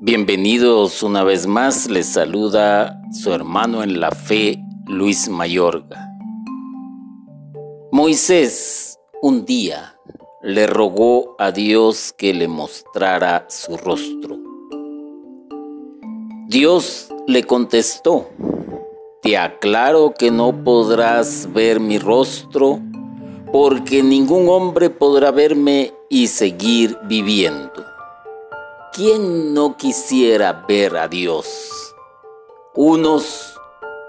Bienvenidos una vez más, les saluda su hermano en la fe, Luis Mayorga. Moisés un día le rogó a Dios que le mostrara su rostro. Dios le contestó, te aclaro que no podrás ver mi rostro porque ningún hombre podrá verme y seguir viviendo. ¿Quién no quisiera ver a Dios? Unos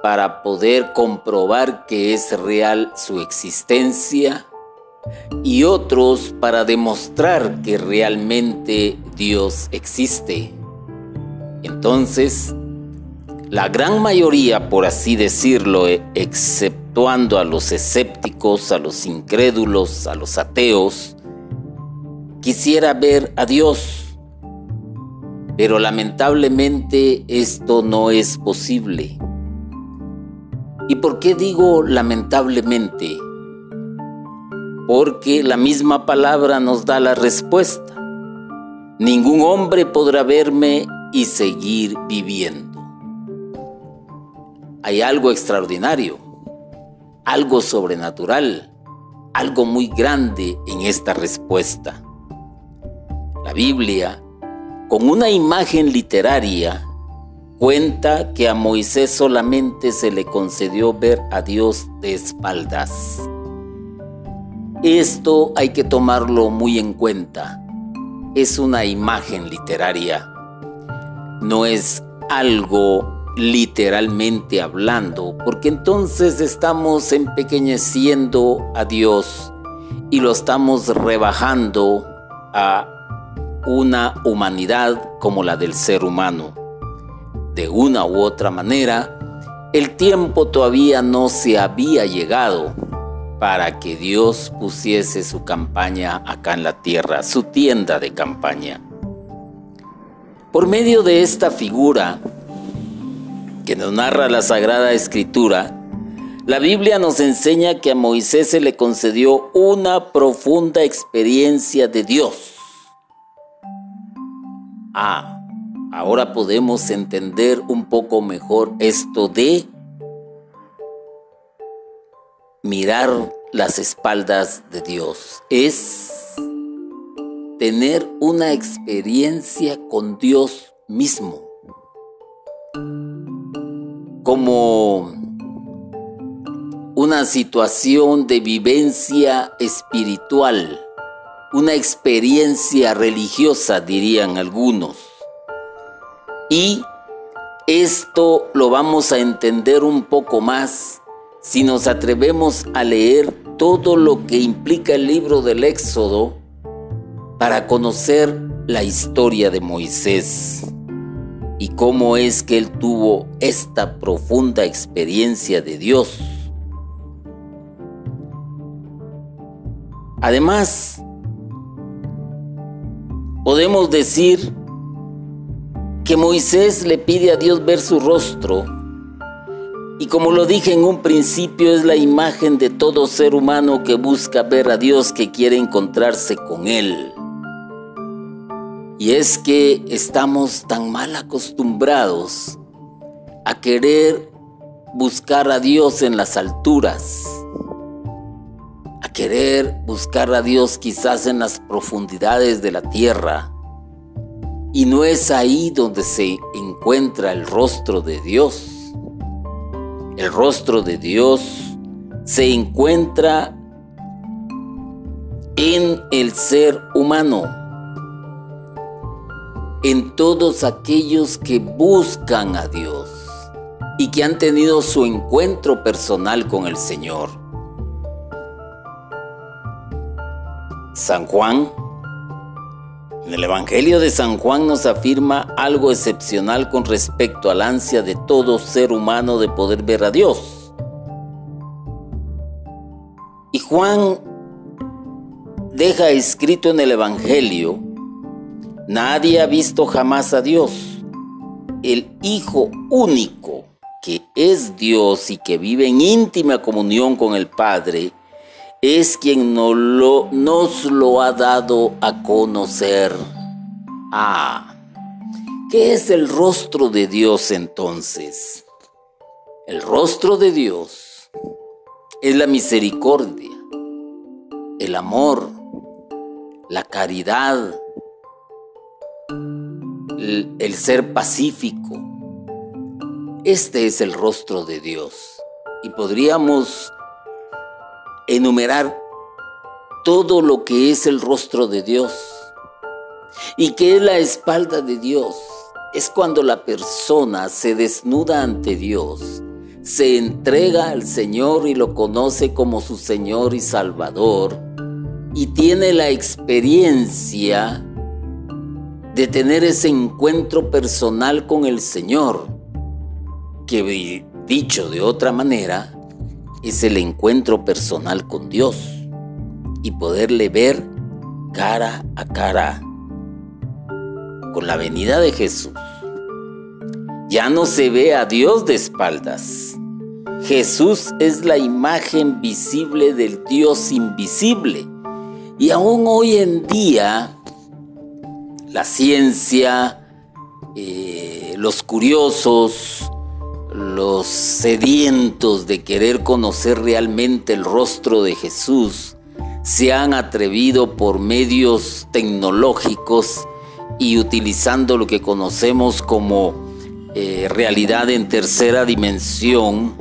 para poder comprobar que es real su existencia y otros para demostrar que realmente Dios existe. Entonces, la gran mayoría, por así decirlo, exceptuando a los escépticos, a los incrédulos, a los ateos, quisiera ver a Dios pero lamentablemente esto no es posible. ¿Y por qué digo lamentablemente? Porque la misma palabra nos da la respuesta. Ningún hombre podrá verme y seguir viviendo. Hay algo extraordinario, algo sobrenatural, algo muy grande en esta respuesta. La Biblia con una imagen literaria, cuenta que a Moisés solamente se le concedió ver a Dios de espaldas. Esto hay que tomarlo muy en cuenta. Es una imagen literaria. No es algo literalmente hablando, porque entonces estamos empequeñeciendo a Dios y lo estamos rebajando a una humanidad como la del ser humano. De una u otra manera, el tiempo todavía no se había llegado para que Dios pusiese su campaña acá en la tierra, su tienda de campaña. Por medio de esta figura que nos narra la Sagrada Escritura, la Biblia nos enseña que a Moisés se le concedió una profunda experiencia de Dios Ah, ahora podemos entender un poco mejor esto de mirar las espaldas de Dios. Es tener una experiencia con Dios mismo. Como una situación de vivencia espiritual una experiencia religiosa, dirían algunos. Y esto lo vamos a entender un poco más si nos atrevemos a leer todo lo que implica el libro del Éxodo para conocer la historia de Moisés y cómo es que él tuvo esta profunda experiencia de Dios. Además, podemos decir que Moisés le pide a Dios ver su rostro y como lo dije en un principio es la imagen de todo ser humano que busca ver a Dios que quiere encontrarse con Él. Y es que estamos tan mal acostumbrados a querer buscar a Dios en las alturas querer buscar a Dios quizás en las profundidades de la tierra. Y no es ahí donde se encuentra el rostro de Dios. El rostro de Dios se encuentra en el ser humano, en todos aquellos que buscan a Dios y que han tenido su encuentro personal con el Señor. San Juan, en el Evangelio de San Juan nos afirma algo excepcional con respecto al ansia de todo ser humano de poder ver a Dios. Y Juan deja escrito en el Evangelio, nadie ha visto jamás a Dios, el Hijo único que es Dios y que vive en íntima comunión con el Padre, es quien nos lo, nos lo ha dado a conocer. Ah, ¿Qué es el rostro de Dios entonces? El rostro de Dios es la misericordia, el amor, la caridad, el, ser pacífico. Este es el rostro de Dios. Y podríamos enumerar todo lo que es el rostro de Dios y que es la espalda de Dios. Es cuando la persona se desnuda ante Dios, se entrega al Señor y lo conoce como su Señor y Salvador y tiene la experiencia de tener ese encuentro personal con el Señor, que dicho de otra manera, es el encuentro personal con Dios y poderle ver cara a cara con la venida de Jesús. Ya no se ve a Dios de espaldas. Jesús es la imagen visible del Dios invisible. Y aún hoy en día, la ciencia, eh, los curiosos, los sedientos de querer conocer realmente el rostro de Jesús, se han atrevido por medios tecnológicos y utilizando lo que conocemos como eh, realidad en tercera dimensión,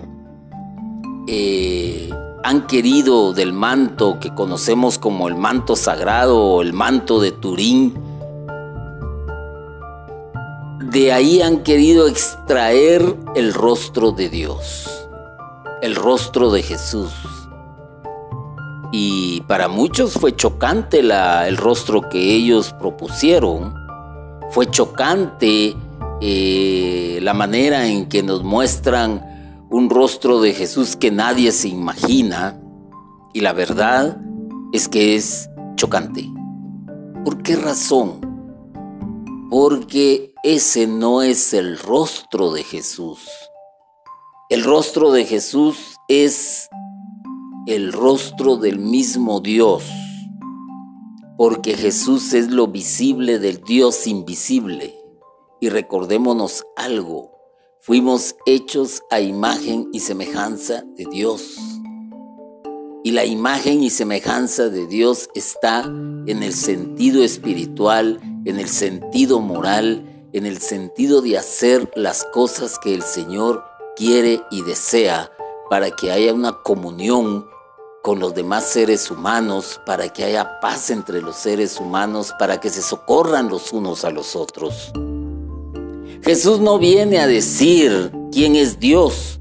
eh, han querido del manto que conocemos como el manto sagrado o el manto de Turín, de ahí han querido extraer el rostro de Dios, el rostro de Jesús. Y para muchos fue chocante el rostro que ellos propusieron. Fue chocante eh, la manera en que nos muestran un rostro de Jesús que nadie se imagina. Y la verdad es que es chocante. ¿Por qué razón? Porque ese no es el rostro de Jesús. El rostro de Jesús es el rostro del mismo Dios, porque Jesús es lo visible del Dios invisible. Y recordémonos algo, fuimos hechos a imagen y semejanza de Dios. Y la imagen y semejanza de Dios está en el sentido espiritual, en el sentido moral, en el sentido de hacer las cosas que el Señor quiere y desea para que haya una comunión con los demás seres humanos, para que haya paz entre los seres humanos, para que se socorran los unos a los otros. Jesús no viene a decir quién es Dios,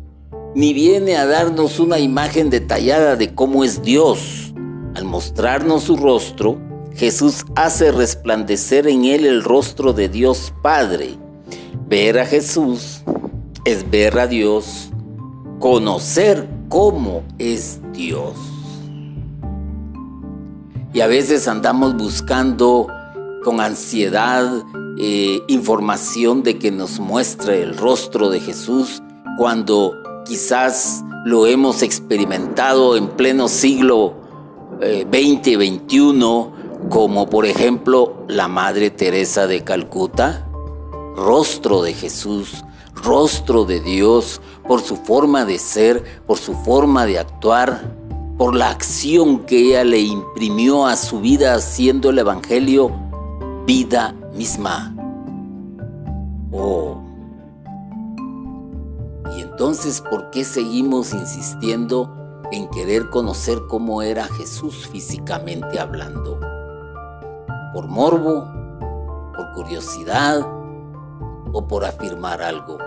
ni viene a darnos una imagen detallada de cómo es Dios. Al mostrarnos su rostro, Jesús hace resplandecer en él el rostro de Dios Padre. Ver a Jesús es ver a Dios, conocer cómo es Dios. Y a veces andamos buscando con ansiedad eh, información de que nos muestre el rostro de Jesús cuando quizás lo hemos experimentado en pleno siglo XX, eh, como por ejemplo la Madre Teresa de Calcuta, rostro de Jesús, rostro de Dios, por su forma de ser, por su forma de actuar, por la acción que ella le imprimió a su vida haciendo el Evangelio vida misma. Oh. Y entonces, ¿por qué seguimos insistiendo en querer conocer cómo era Jesús físicamente hablando? ¿Por morbo? ¿Por curiosidad? ¿O por afirmar algo?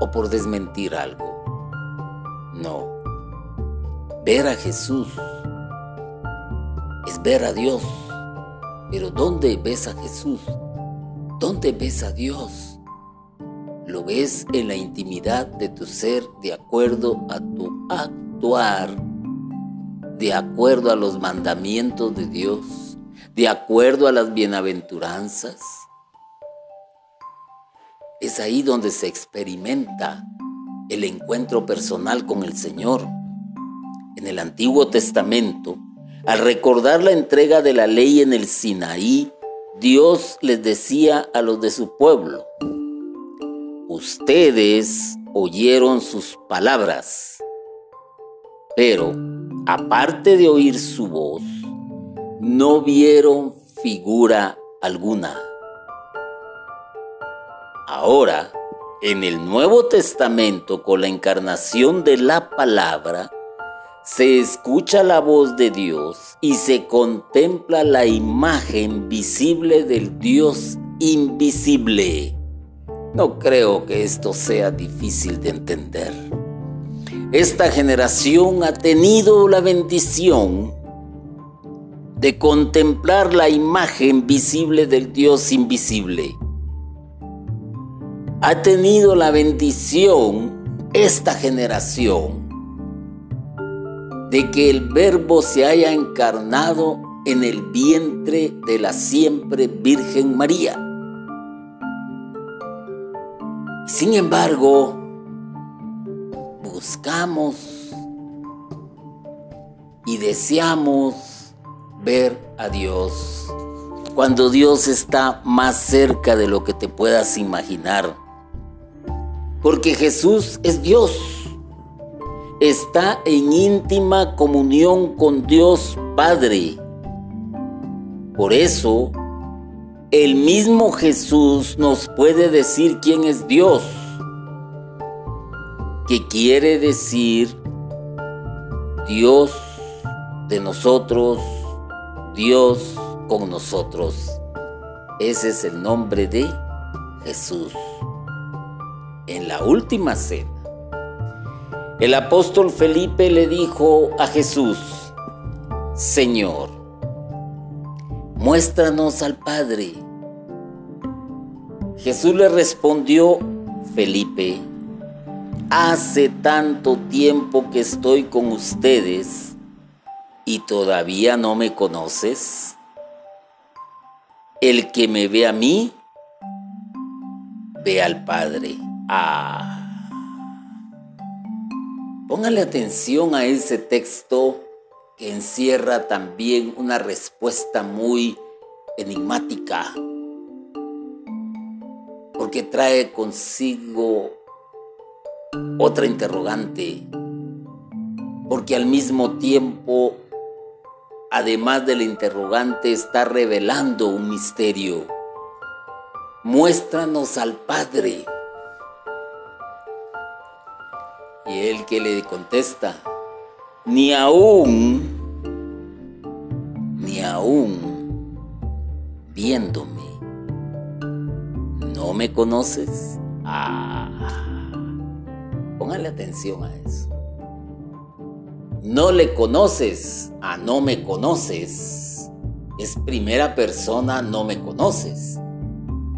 ¿O por desmentir algo? No. Ver a Jesús es ver a Dios. Pero ¿dónde ves a Jesús? ¿Dónde ves a Dios? Lo ves en la intimidad de tu ser de acuerdo a tu actuar, de acuerdo a los mandamientos de Dios de acuerdo a las bienaventuranzas. Es ahí donde se experimenta el encuentro personal con el Señor. En el Antiguo Testamento, al recordar la entrega de la ley en el Sinaí, Dios les decía a los de su pueblo, ustedes oyeron sus palabras, pero aparte de oír su voz, no vieron figura alguna. Ahora, en el Nuevo Testamento, con la encarnación de la palabra, se escucha la voz de Dios y se contempla la imagen visible del Dios invisible. No creo que esto sea difícil de entender. Esta generación ha tenido la bendición de contemplar la imagen visible del Dios invisible. Ha tenido la bendición esta generación de que el verbo se haya encarnado en el vientre de la siempre Virgen María. Sin embargo, buscamos y deseamos ver a Dios cuando Dios está más cerca de lo que te puedas imaginar. Porque Jesús es Dios está en íntima comunión con Dios Padre. Por eso, el mismo Jesús nos puede decir quién es Dios, que quiere decir Dios de nosotros, Dios con nosotros. Ese es el nombre de Jesús. En la última cena, el apóstol Felipe le dijo a Jesús, Señor, muéstranos al Padre. Jesús le respondió, Felipe, hace tanto tiempo que estoy con ustedes y todavía no me conoces. El que me ve a mí, ve al Padre. Ah. Póngale atención a ese texto que encierra también una respuesta muy enigmática, porque trae consigo otra interrogante, porque al mismo tiempo, además del interrogante, está revelando un misterio. Muéstranos al Padre. Y él que le contesta, ni aún, ni aún viéndome, ¿no me conoces? Ah, póngale atención a eso. No le conoces, a no me conoces. Es primera persona, no me conoces.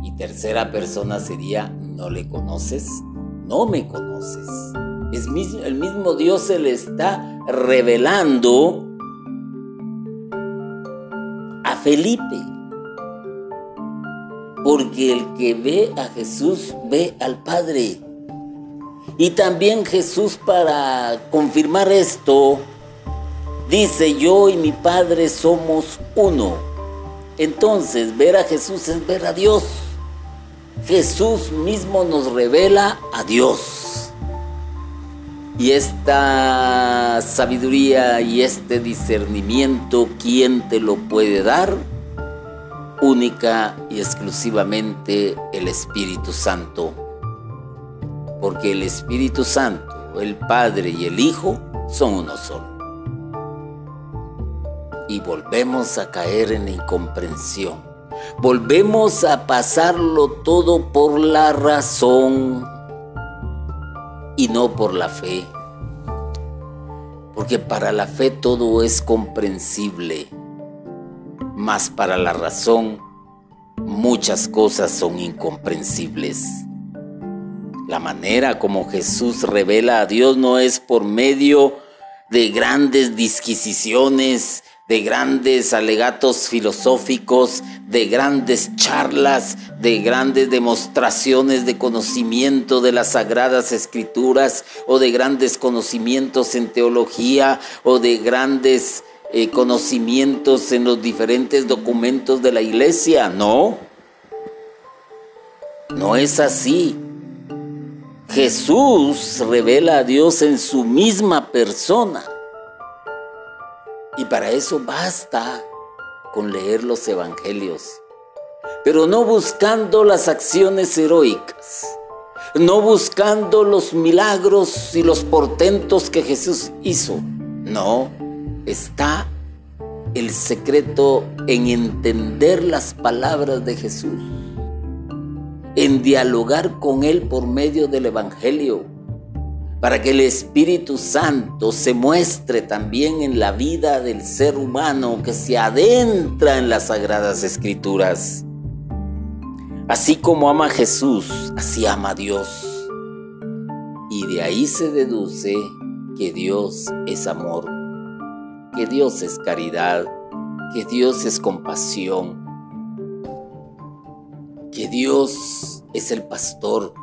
Y tercera persona sería, no le conoces, no me conoces el mismo Dios se le está revelando a Felipe. Porque el que ve a Jesús ve al Padre. Y también Jesús para confirmar esto, dice, yo y mi Padre somos uno. Entonces, ver a Jesús es ver a Dios. Jesús mismo nos revela a Dios. Y esta sabiduría y este discernimiento, ¿quién te lo puede dar? Única y exclusivamente el Espíritu Santo. Porque el Espíritu Santo, el Padre y el Hijo son uno solo. Y volvemos a caer en la incomprensión. Volvemos a pasarlo todo por la razón y no por la fe. Porque para la fe todo es comprensible, mas para la razón muchas cosas son incomprensibles. La manera como Jesús revela a Dios no es por medio de grandes disquisiciones, de grandes alegatos filosóficos, de grandes charlas, de grandes demostraciones de conocimiento de las sagradas escrituras o de grandes conocimientos en teología o de grandes eh, conocimientos en los diferentes documentos de la iglesia. No, no es así. Jesús revela a Dios en su misma persona. Y para eso basta con leer los evangelios, pero no buscando las acciones heroicas, no buscando los milagros y los portentos que Jesús hizo. No, está el secreto en entender las palabras de Jesús en dialogar con Él por medio del Evangelio, para que el Espíritu Santo se muestre también en la vida del ser humano que se adentra en las sagradas escrituras. Así como ama a Jesús, así ama a Dios. Y de ahí se deduce que Dios es amor, que Dios es caridad, que Dios es compasión, que Dios es el pastor,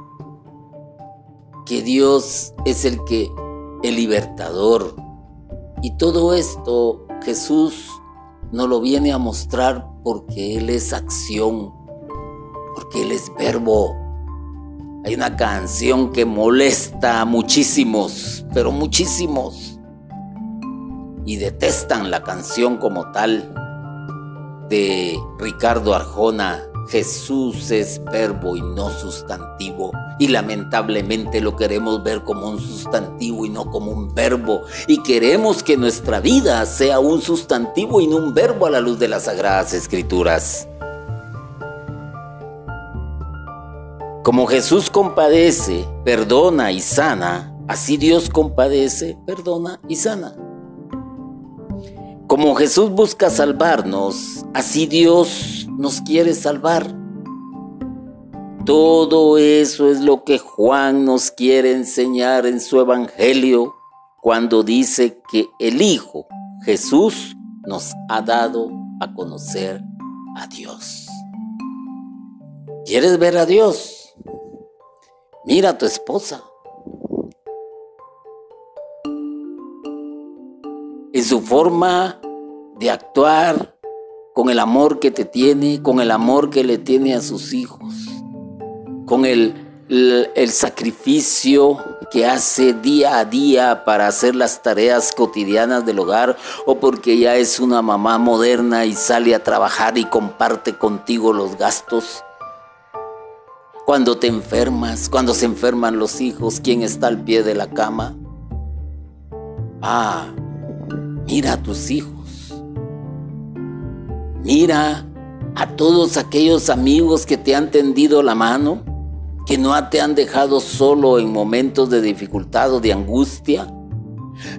que Dios es el que el libertador. Y todo esto Jesús no lo viene a mostrar porque Él es acción, porque Él es verbo. Hay una canción que molesta a muchísimos, pero muchísimos. Y detestan la canción como tal de Ricardo Arjona, Jesús es verbo y no sustantivo. Y lamentablemente lo queremos ver como un sustantivo y no como un verbo. Y queremos que nuestra vida sea un sustantivo y no un verbo a la luz de las sagradas escrituras. Como Jesús compadece, perdona y sana, así Dios compadece, perdona y sana. Como Jesús busca salvarnos, así Dios nos quiere salvar. Todo eso es lo que Juan nos quiere enseñar en su Evangelio cuando dice que el Hijo, Jesús, nos ha dado a conocer a Dios. ¿Quieres ver a Dios? Mira a tu esposa. En su forma de actuar, con el amor que te tiene, con el amor que le tiene a sus hijos, con el, el, sacrificio que hace día a día para hacer las tareas cotidianas del hogar o porque ya es una mamá moderna y sale a trabajar y comparte contigo los gastos. Cuando te enfermas, cuando se enferman los hijos, ¿quién está al pie de la cama? Ah, mira a tus hijos Mira a todos aquellos amigos que te han tendido la mano, que no te han dejado solo en momentos de dificultad o de angustia.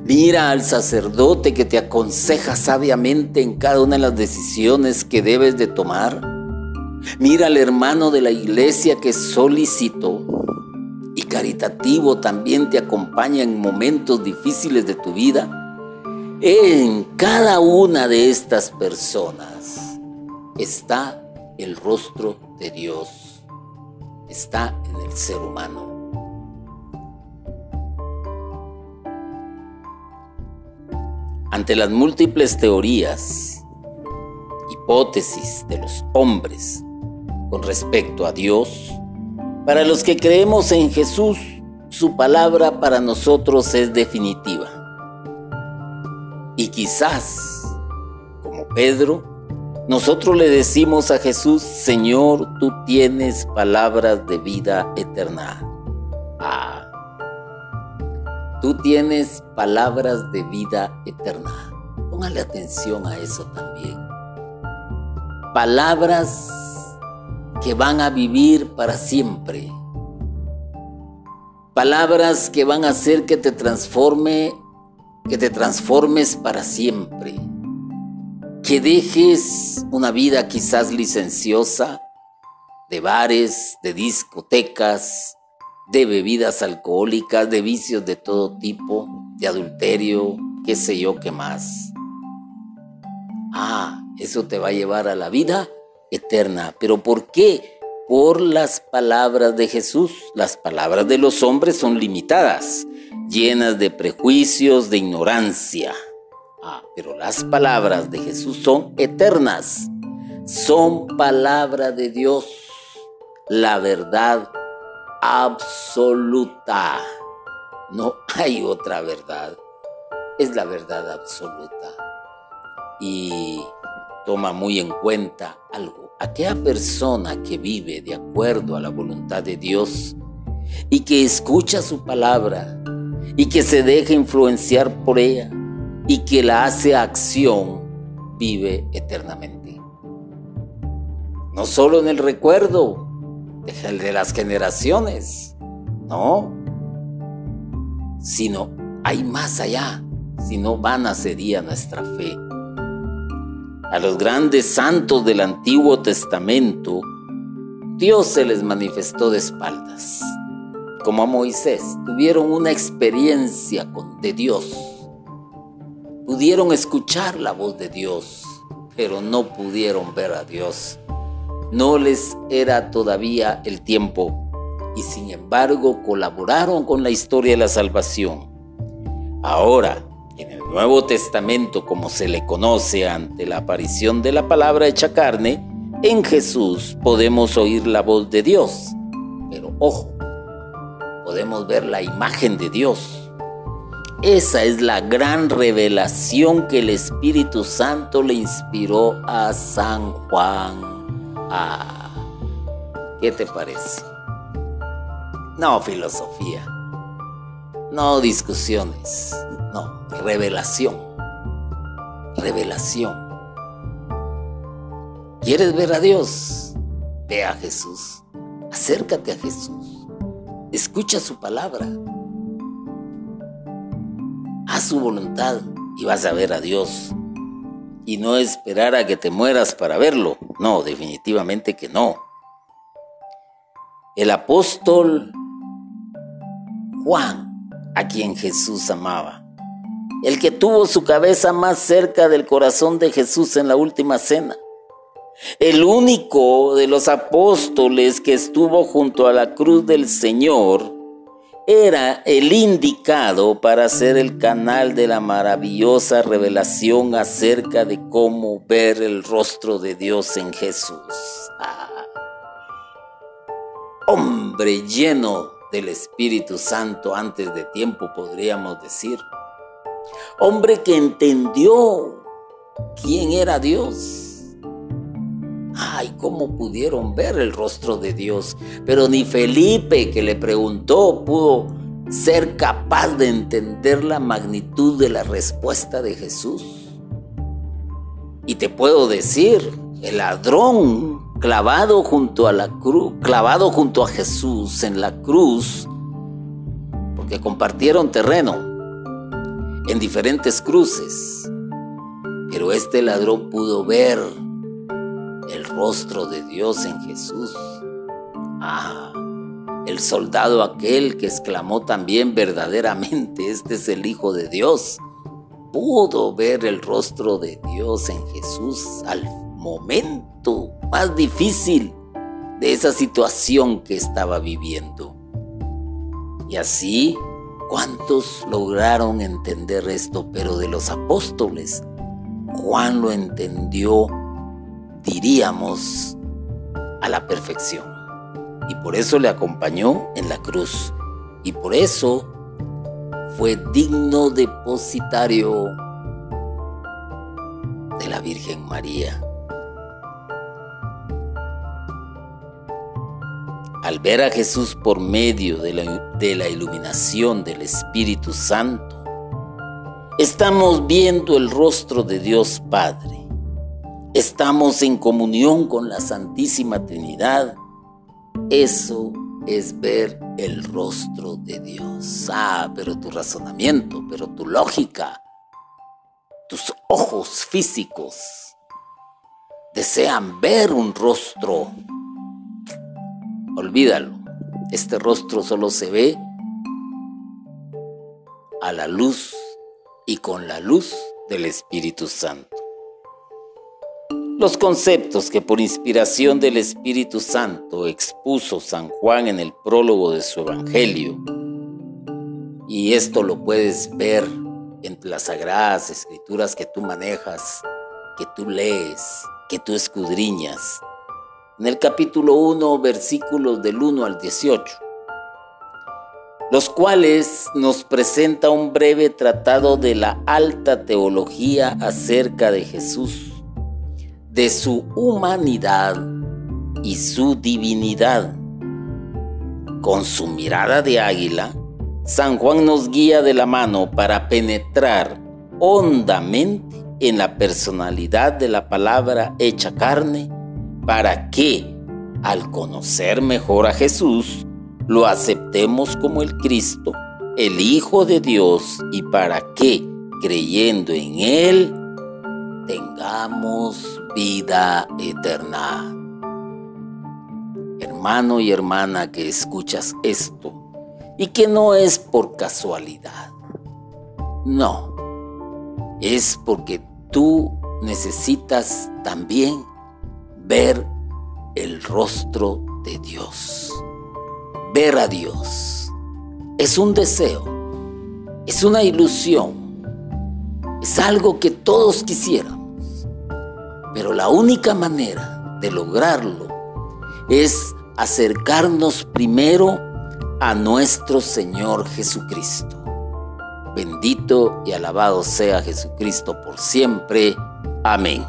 Mira al sacerdote que te aconseja sabiamente en cada una de las decisiones que debes de tomar. Mira al hermano de la iglesia que es solícito y caritativo también te acompaña en momentos difíciles de tu vida. En cada una de estas personas está el rostro de Dios, está en el ser humano. Ante las múltiples teorías, hipótesis de los hombres con respecto a Dios, para los que creemos en Jesús, su palabra para nosotros es definitiva. Quizás, como Pedro, nosotros le decimos a Jesús, Señor, tú tienes palabras de vida eterna. Ah, tú tienes palabras de vida eterna. Póngale atención a eso también. Palabras que van a vivir para siempre. Palabras que van a hacer que te transforme que te transformes para siempre, que dejes una vida quizás licenciosa, de bares, de discotecas, de bebidas alcohólicas, de vicios de todo tipo, de adulterio, qué sé yo qué más. Ah, eso te va a llevar a la vida eterna. ¿Pero por qué? Por las palabras de Jesús. Las palabras de los hombres son limitadas llenas de prejuicios, de ignorancia. Ah, Pero las palabras de Jesús son eternas, son palabra de Dios, la verdad absoluta. No hay otra verdad, es la verdad absoluta. Y toma muy en cuenta algo. Aquella persona que vive de acuerdo a la voluntad de Dios y que escucha su palabra y que se deja influenciar por ella y que la hace acción, vive eternamente. No solo en el recuerdo de las generaciones, no, sino hay más allá, si no vana sería nuestra fe. A los grandes santos del Antiguo Testamento, Dios se les manifestó de espaldas. Como a Moisés, tuvieron una experiencia con, de Dios. Pudieron escuchar la voz de Dios, pero no pudieron ver a Dios. No les era todavía el tiempo y sin embargo colaboraron con la historia de la salvación. Ahora, en el Nuevo Testamento, como se le conoce ante la aparición de la palabra hecha carne, en Jesús podemos oír la voz de Dios. Pero ojo, podemos ver la imagen de Dios. Esa es la gran revelación que el Espíritu Santo le inspiró a San Juan. Ah, ¿qué te parece? No filosofía, no discusiones, no, revelación. Revelación. ¿Quieres ver a Dios? Ve a Jesús. Acércate a Jesús. Escucha su palabra. Haz su voluntad y vas a ver a Dios. Y no esperar a que te mueras para verlo. No, definitivamente que no. El apóstol Juan, a quien Jesús amaba, el que tuvo su cabeza más cerca del corazón de Jesús en la última cena, el único de los apóstoles que estuvo junto a la cruz del Señor, era el indicado para ser el canal de la maravillosa revelación acerca de cómo ver el rostro de Dios en Jesús. Ah. Hombre lleno del Espíritu Santo antes de tiempo, podríamos decir hombre que entendió quién era Dios. Ay, cómo pudieron ver el rostro de Dios. Pero ni Felipe, que le preguntó, pudo ser capaz de entender la magnitud de la respuesta de Jesús. Y te puedo decir, el ladrón clavado junto a la cruz, clavado junto a Jesús en la cruz, porque compartieron terreno, en diferentes cruces. Pero este ladrón pudo ver el rostro de Dios en Jesús. Ah, el soldado aquel que exclamó también verdaderamente, este es el Hijo de Dios, pudo ver el rostro de Dios en Jesús al momento más difícil de esa situación que estaba viviendo. Y así ¿Cuántos lograron entender esto? Pero de los apóstoles, Juan lo entendió, diríamos, a la perfección. Y por eso le acompañó en la cruz. Y por eso fue digno depositario de la Virgen María. Al ver a Jesús por medio de la, iluminación del Espíritu Santo, estamos viendo el rostro de Dios Padre. Estamos en comunión con la Santísima Trinidad. Eso es ver el rostro de Dios. Ah, pero tu razonamiento, pero tu lógica, tus ojos físicos desean ver un rostro Olvídalo. Este rostro solo se ve a la luz y con la luz del Espíritu Santo. Los conceptos que por inspiración del Espíritu Santo expuso San Juan en el prólogo de su Evangelio, y esto lo puedes ver en las sagradas escrituras que tú manejas, que tú lees, que tú escudriñas. En el capítulo 1, versículos del 1 al 18, los cuales nos presenta un breve tratado de la alta teología acerca de Jesús, de su humanidad y su divinidad. Con su mirada de águila, San Juan nos guía de la mano para penetrar hondamente en la personalidad de la palabra hecha carne, para que, al conocer mejor a Jesús, lo aceptemos como el Cristo, el Hijo de Dios, y para que, creyendo en Él, tengamos vida eterna. Hermano y hermana que escuchas esto, y que no es por casualidad. No, es porque tú necesitas también ver el rostro de Dios. Ver a Dios. Es un deseo, es una ilusión, es algo que todos quisiéramos. Pero la única manera de lograrlo es acercarnos primero a nuestro Señor Jesucristo. Bendito y alabado sea Jesucristo por siempre. Amén.